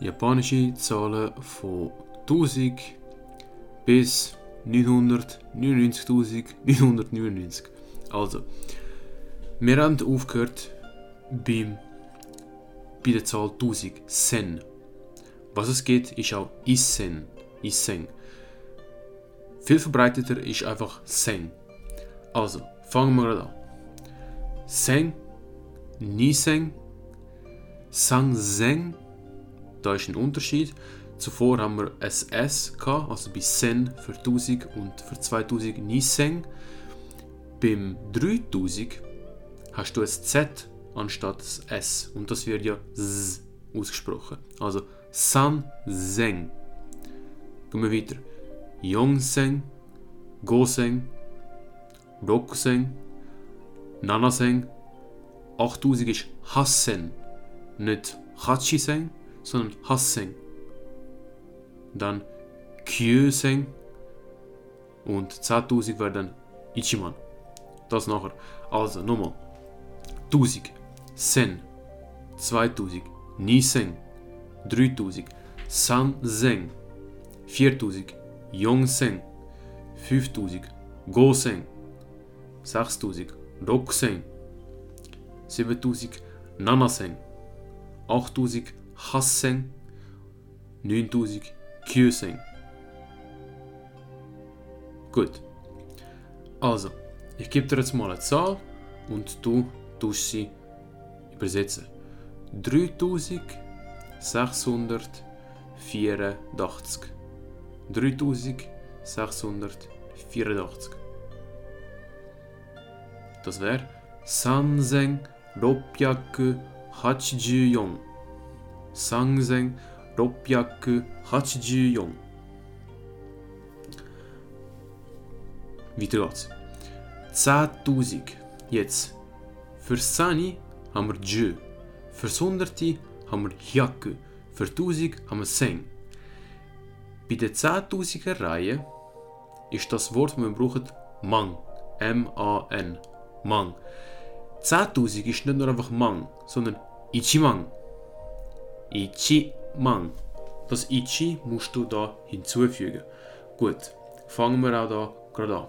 japanische Zahlen von 1000 bis 999.999. Also, wir haben aufgehört beim, bei der Zahl 1000, Sen. Was es geht, ist auch Isen, Isen. Viel verbreiteter ist einfach Seng. Also, fangen wir gerade an. Seng, Niseng, Sang-Seng, da ist ein Unterschied. Zuvor haben wir ein S gehabt, also bei Sen für 1000 und für 2000 Niseng. Beim 3000 hast du ein Z anstatt ein S und das wird ja Z ausgesprochen. Also San Seng. Gehen wir weiter. Yongseng, Goseng, Rokuseng, Nanaseng. 8000 ist Hassen, nicht Hachiseng, sondern Hasseng. Dann Kyuseng und 10.000 wäre dann Ichiman. Das nachher. Also nochmal. 1000 Sen, 2000 Niseng, 3000 Sanzeng, 4000 Yongseng, 5000 Goseng, 6000 Rokuseng, 7000 Nanaseng, 8000 Hassen, 9000 Küssen. Gut. Also, ich gebe dir jetzt mal eine Zahl und du tust sie übersetzen. 3684. 3684. Das wäre Sansen Ropjaku Hachijuyong. 3684見てるやつ。2000 jetzt. Für Sani haben wir 10. Für Sonderti haben wir 100. Für Tusig haben wir 10. Bei der 10.000er Reihe ist das Wort, das wir brauchen, Mang. M-A-N. Mang. 10.000 ist nicht nur einfach Mang, sondern Ichimang. Ichimang. Das Ichi musst du da hinzufügen. Gut, fangen wir auch da gerade an.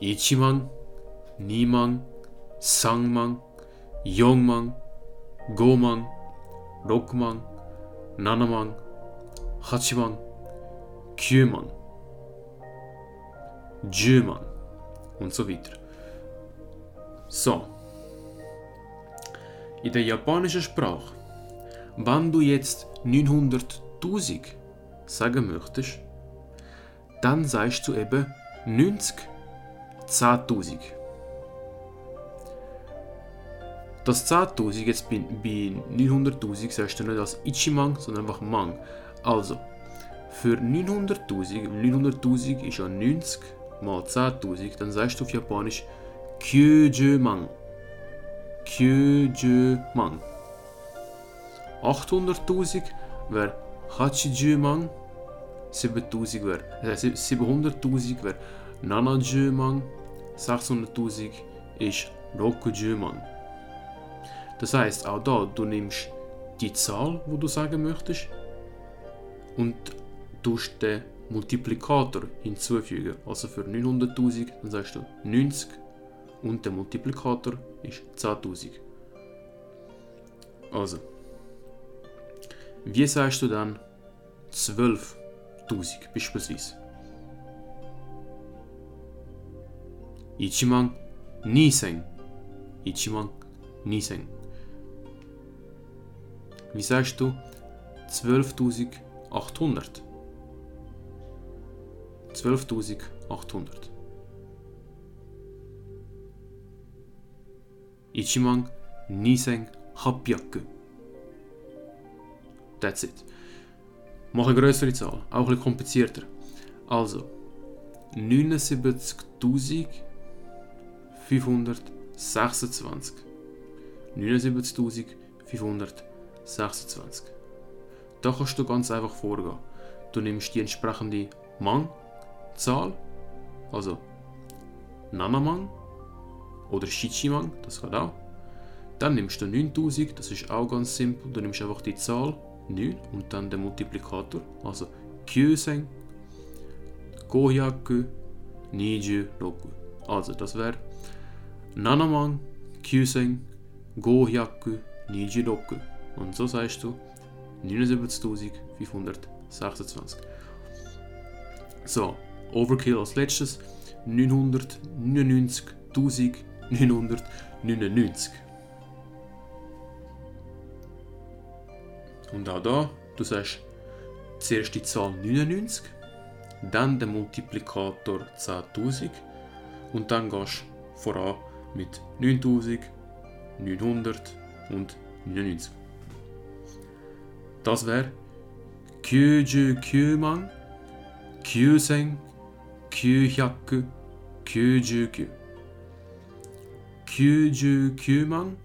Ichimang, Nimang, Sangmang, Yongmang, Gomang, Rokmang, Nanamang, Hachimang, Kyumang, Jumang und so weiter. So. In der japanischen Sprache, wenn du jetzt 900.000 sagen möchtest, dann sagst du eben 90 10.000. Das 10.000 jetzt bei, bei 900.000 sagst du nicht als Ichimang, sondern einfach Mang. Also, für 900.000, 900.000 ist ja 90 mal 10.000, dann sagst du auf Japanisch Kyujumang. Kyujumang. 800.000 wäre Hachijumang. 7000 wäre, äh, 700.000 wäre Nanajumang. 600.000 ist Rokujumang. Das heißt, auch da, du nimmst die Zahl, wo du sagen möchtest, und tust den Multiplikator hinzufügen. Also für 900.000, dann sagst du 90 und der Multiplikator ist 10.000. Also, wie sagst du dann 12.000 beispielsweise? Ichiman Nisen. Ichiman Nisen. Wie sagst du 12.800? 12.800. Ichiman Nisen Hapyaku. That's it. Mach eine größere Zahl, auch ein komplizierter. Also 79.526. 79.526. Da kannst du ganz einfach vorgehen. Du nimmst die entsprechende Mang-Zahl, also Nanamang oder Shichimang, das geht auch. Dann nimmst du 9000, das ist auch ganz simpel. Du nimmst einfach die Zahl 9 und dann der Multiplikator, also Kyusen Gohyaku Nijinoku. Also das wäre Nanaman Kyusen Gohyaku Nijinoku. Und so sagst du 79.526. So, Overkill als letztes 999.999. Und auch da, du sagst zuerst die Zahl 99, dann der Multiplikator 10.000 und dann gehst du voran mit 9999. Das wäre 99万9999 99万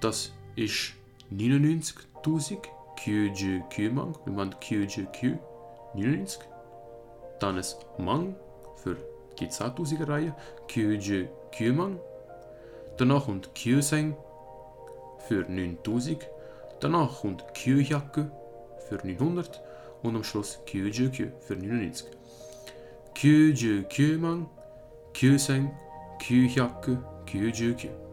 das ist 99.000 99 Mann, wir machen 99 99 dann ein Mann für die 10.000er Reihe 99 Mann danach kommt Kyuseng für 9000 danach kommt Kyuhyaku für 900 und am Schluss Kyujuku für 99 99 Mann Kyuseng Kyuhyaku Kyujuku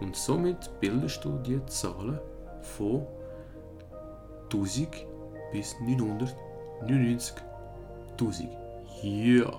Und somit bildest du die Zahlen von 1000 bis 999.000. Ja.